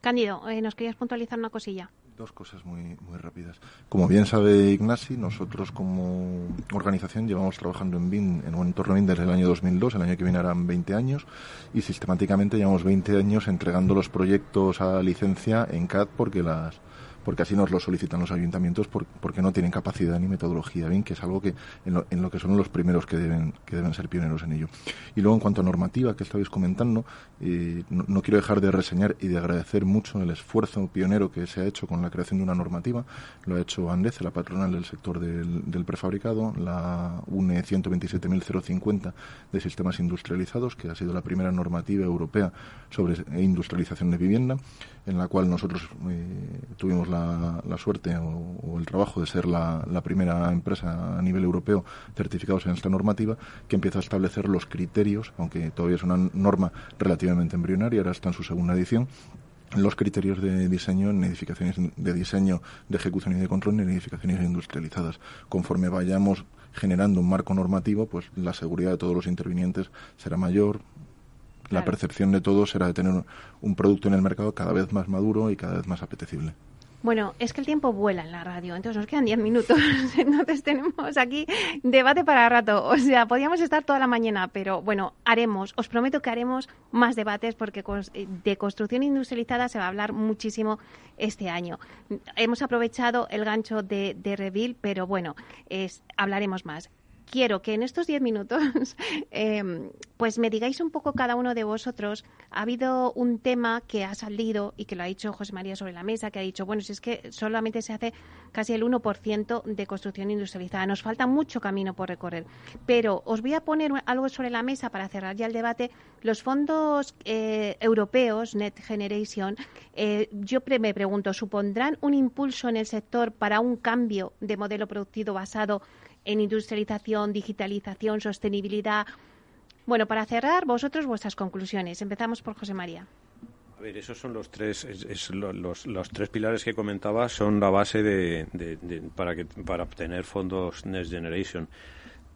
Cándido, eh, nos querías puntualizar una cosilla. Dos cosas muy, muy rápidas. Como bien sabe Ignasi, nosotros como organización llevamos trabajando en BIN, en un entorno BIN desde el año 2002, el año que viene harán 20 años, y sistemáticamente llevamos 20 años entregando los proyectos a licencia en CAD porque las porque así nos lo solicitan los ayuntamientos porque no tienen capacidad ni metodología, bien, que es algo que en lo, que son los primeros que deben, que deben ser pioneros en ello. Y luego en cuanto a normativa que estabais comentando, eh, no, quiero dejar de reseñar y de agradecer mucho el esfuerzo pionero que se ha hecho con la creación de una normativa. Lo ha hecho Andece, la patronal del sector del, prefabricado, la UNE 127.050 de sistemas industrializados, que ha sido la primera normativa europea sobre industrialización de vivienda, en la cual nosotros eh, tuvimos la, suerte o, el trabajo de ser la, primera empresa a nivel europeo certificados en esta normativa que empieza a establecer los criterios, aunque todavía es una norma relativamente embrionaria, ahora está en su segunda edición, los criterios de diseño en edificaciones de diseño, de ejecución y de control en edificaciones industrializadas. Conforme vayamos generando un marco normativo, pues la seguridad de todos los intervinientes será mayor, la percepción de todos será de tener un producto en el mercado cada vez más maduro y cada vez más apetecible. Bueno, es que el tiempo vuela en la radio, entonces nos quedan 10 minutos. [LAUGHS] Entonces tenemos aquí debate para rato. O sea, podríamos estar toda la mañana, pero bueno, haremos, os prometo que haremos más debates porque de construcción industrializada se va a hablar muchísimo este año. Hemos aprovechado el gancho de, de pero bueno, es, hablaremos más quiero que en estos diez minutos [LAUGHS] em, pues me digáis un poco cada uno de vosotros. Ha habido un tema que ha salido y que lo ha dicho José María sobre la mesa, que ha dicho, bueno, si es que solamente se hace casi el 1% de construcción industrializada. Nos falta mucho camino por recorrer. Pero os voy a poner algo sobre la mesa para cerrar ya el debate. Los fondos eh, europeos, Net Generation, eh, yo me pregunto, ¿supondrán un impulso en el sector para un cambio de modelo productivo basado en industrialización, digitalización, sostenibilidad. Bueno, para cerrar, vosotros vuestras conclusiones. Empezamos por José María. A ver, esos son los tres, los, los, tres pilares que comentaba son la base de, para, que, para obtener fondos Next Generation.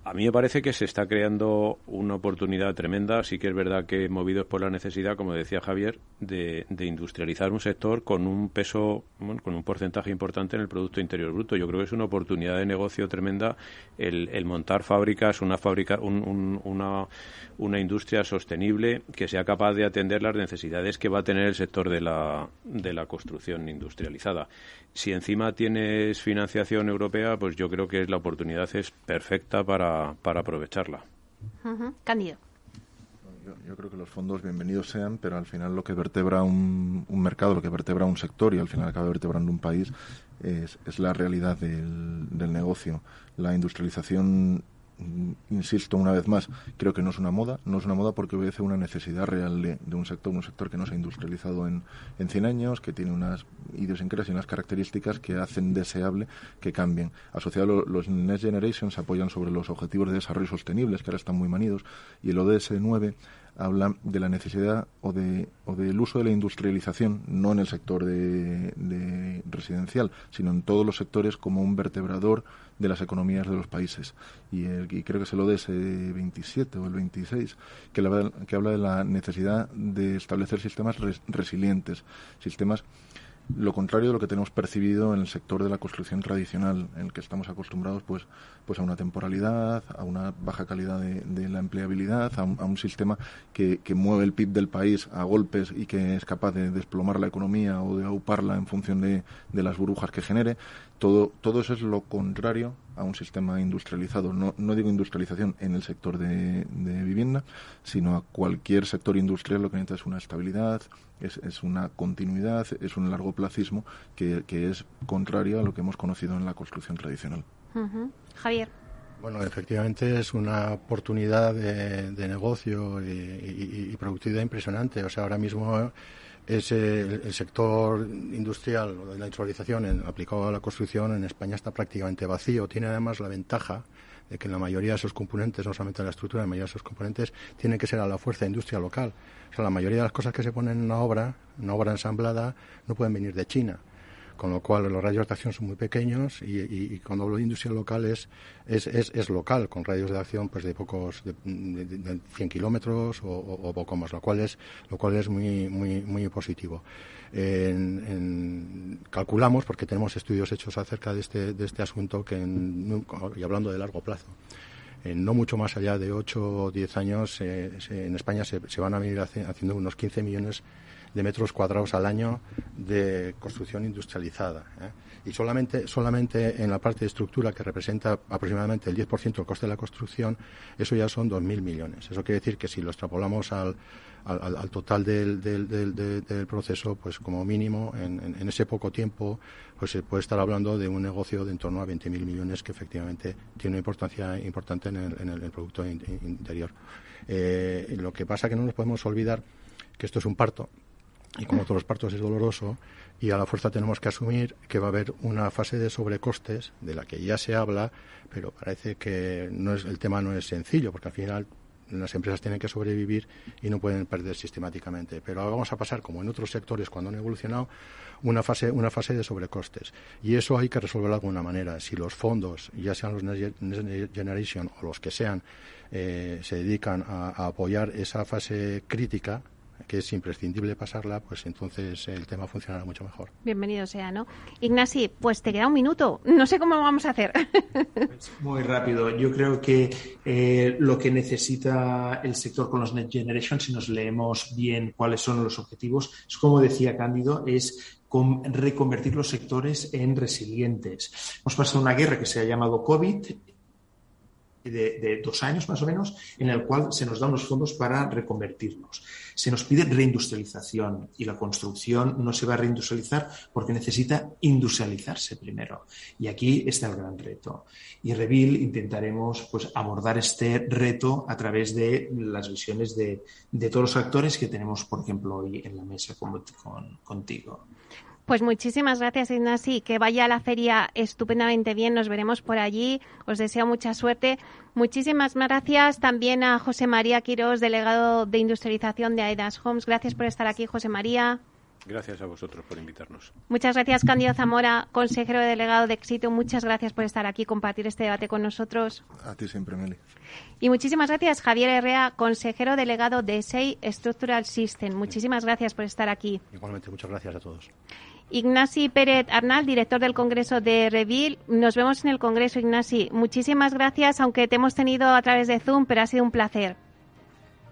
A mí me parece que se está creando una oportunidad tremenda. Sí que es verdad que movidos por la necesidad, como decía Javier, de, industrializar un sector con un peso, con un porcentaje importante en el Producto Interior Bruto. Yo creo que es una oportunidad de negocio tremenda el, montar fábricas, una fábrica, una, una industria sostenible que sea capaz de atender las necesidades que va a tener el sector de la, de la construcción industrializada. Si encima tienes financiación europea, pues yo creo que la oportunidad es perfecta para, para aprovecharla. Cándido. Yo, creo que los fondos bienvenidos sean, pero al final lo que vertebra un, un mercado, lo que vertebra un sector y al final acaba vertebrando un país es, es la realidad del, del negocio. La industrialización insisto una vez más, creo que no es una moda, no es una moda porque obedece a una necesidad real de, un sector, un sector que no se ha industrializado en, en 100 años, que tiene unas idiosincrasias y unas características que hacen deseable que cambien. Asociados los Next Generation se apoyan sobre los objetivos de desarrollo sostenibles, que ahora están muy manidos, y el ODS 9 habla de la necesidad o, de, o del uso de la industrialización, no en el sector de, residencial, sino en todos los sectores como un vertebrador de las economías de los países. Y, creo que es el ODS 27 o el 26 que, que habla de la necesidad de establecer sistemas resilientes, sistemas lo contrario de lo que tenemos percibido en el sector de la construcción tradicional, en el que estamos acostumbrados pues, pues a una temporalidad, a una baja calidad de, la empleabilidad, a un, sistema que, que, mueve el PIB del país a golpes y que es capaz de desplomar la economía o de auparla en función de, de las burbujas que genere. Todo, todo eso es lo contrario a un sistema industrializado. No, no digo industrialización en el sector de, vivienda, sino a cualquier sector industrial lo que necesita es una estabilidad, es, es una continuidad, es un largo placismo que, que, es contrario a lo que hemos conocido en la construcción tradicional. Javier. Bueno, efectivamente es una oportunidad de, negocio y, y, productividad impresionante. O sea, ahora mismo es el, sector industrial de la industrialización aplicado a la construcción en España está prácticamente vacío. Tiene además la ventaja de que en la mayoría de esos componentes, no solamente la estructura, la mayoría de esos componentes tienen que ser a la fuerza de industria local. O sea, la mayoría de las cosas que se ponen en una obra, una obra ensamblada, no pueden venir de China con lo cual los radios de acción son muy pequeños y, cuando hablo de industria local es, es, es, local, con radios de acción pues de pocos, de, 100 kilómetros o, poco más, lo cual es, lo cual es muy, muy, muy positivo. calculamos, porque tenemos estudios hechos acerca de este, de este asunto, que y hablando de largo plazo, en no mucho más allá de 8 o 10 años, en España se, se, van a venir haciendo unos 15 millones de metros cuadrados al año de construcción industrializada. ¿eh? Y solamente, solamente en la parte de estructura, que representa aproximadamente el 10% del coste de la construcción, eso ya son 2.000 millones. Eso quiere decir que si lo extrapolamos al, al, total del, del, del, proceso, pues como mínimo, en, en, ese poco tiempo, pues se puede estar hablando de un negocio de en torno a 20.000 millones que efectivamente tiene una importancia importante en el, en el, Producto Interior. Eh, lo que pasa que no nos podemos olvidar que esto es un parto y como todos los partos es doloroso y a la fuerza tenemos que asumir que va a haber una fase de sobrecostes de la que ya se habla, pero parece que no es el tema no es sencillo porque al final las empresas tienen que sobrevivir y no pueden perder sistemáticamente. Pero ahora vamos a pasar, como en otros sectores cuando han evolucionado, una fase, una fase de sobrecostes. Y eso hay que resolverlo de alguna manera. Si los fondos, ya sean los Next Generation o los que sean, eh, se dedican a, apoyar esa fase crítica, que es imprescindible pasarla, pues entonces el tema funcionará mucho mejor. Bienvenido sea, ¿no? Ignasi, pues te queda un minuto. No sé cómo lo vamos a hacer. [LAUGHS] Muy rápido. Yo creo que eh, lo que necesita el sector con los Net Generation, si nos leemos bien cuáles son los objetivos, es como decía Cándido, es reconvertir los sectores en resilientes. Hemos pasado una guerra que se ha llamado COVID de, dos años más o menos, en el cual se nos dan los fondos para reconvertirnos. Se nos pide reindustrialización y la construcción no se va a reindustrializar porque necesita industrializarse primero. Y aquí está el gran reto. Y Revil intentaremos pues, abordar este reto a través de las visiones de, todos los actores que tenemos, por ejemplo, hoy en la mesa con, contigo. Pues muchísimas gracias, Ignasi. Que vaya a la feria estupendamente bien. Nos veremos por allí. Os deseo mucha suerte. Muchísimas gracias también a José María Quirós, delegado de industrialización de AEDAS Homes. Gracias por estar aquí, José María. Gracias a vosotros por invitarnos. Muchas gracias, Cándido Zamora, consejero delegado de Éxito. Muchas gracias por estar aquí y compartir este debate con nosotros. A ti siempre, Meli. Y muchísimas gracias, Javier Herrea, consejero delegado de SEI Structural System. Muchísimas gracias por estar aquí. Igualmente, muchas gracias a todos. Ignasi Pérez Arnal, director del Congreso de Revil. Nos vemos en el Congreso, Ignasi. Muchísimas gracias, aunque te hemos tenido a través de Zoom, pero ha sido un placer.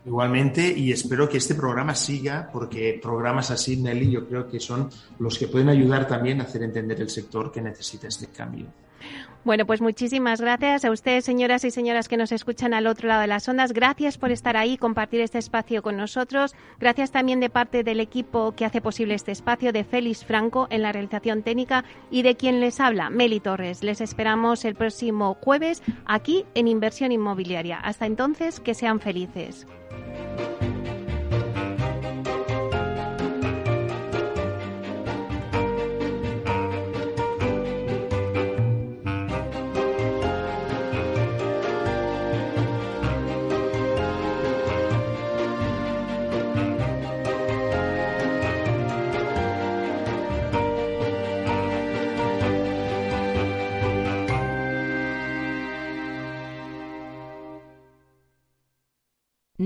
Igualmente, y espero que este programa siga, porque programas así, Nelly, yo creo que son los que pueden ayudar también a hacer entender el sector que necesita este cambio. Bueno, pues muchísimas gracias a ustedes, señoras y señoras que nos escuchan al otro lado de las ondas. Gracias por estar ahí, compartir este espacio con nosotros. Gracias también de parte del equipo que hace posible este espacio, de Félix Franco en la realización técnica y de quien les habla, Meli Torres. Les esperamos el próximo jueves aquí en Inversión Inmobiliaria. Hasta entonces, que sean felices.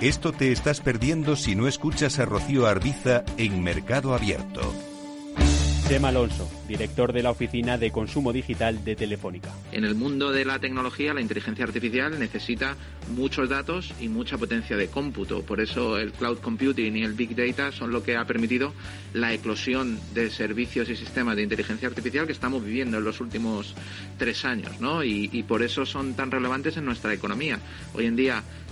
Esto te estás perdiendo si no escuchas a Rocío Arbiza en Mercado Abierto. Tema Alonso, director de la Oficina de Consumo Digital de Telefónica. En el mundo de la tecnología, la inteligencia artificial necesita muchos datos y mucha potencia de cómputo. Por eso el cloud computing y el big data son lo que ha permitido la eclosión de servicios y sistemas de inteligencia artificial que estamos viviendo en los últimos tres años, ¿no? Y, y por eso son tan relevantes en nuestra economía. Hoy en día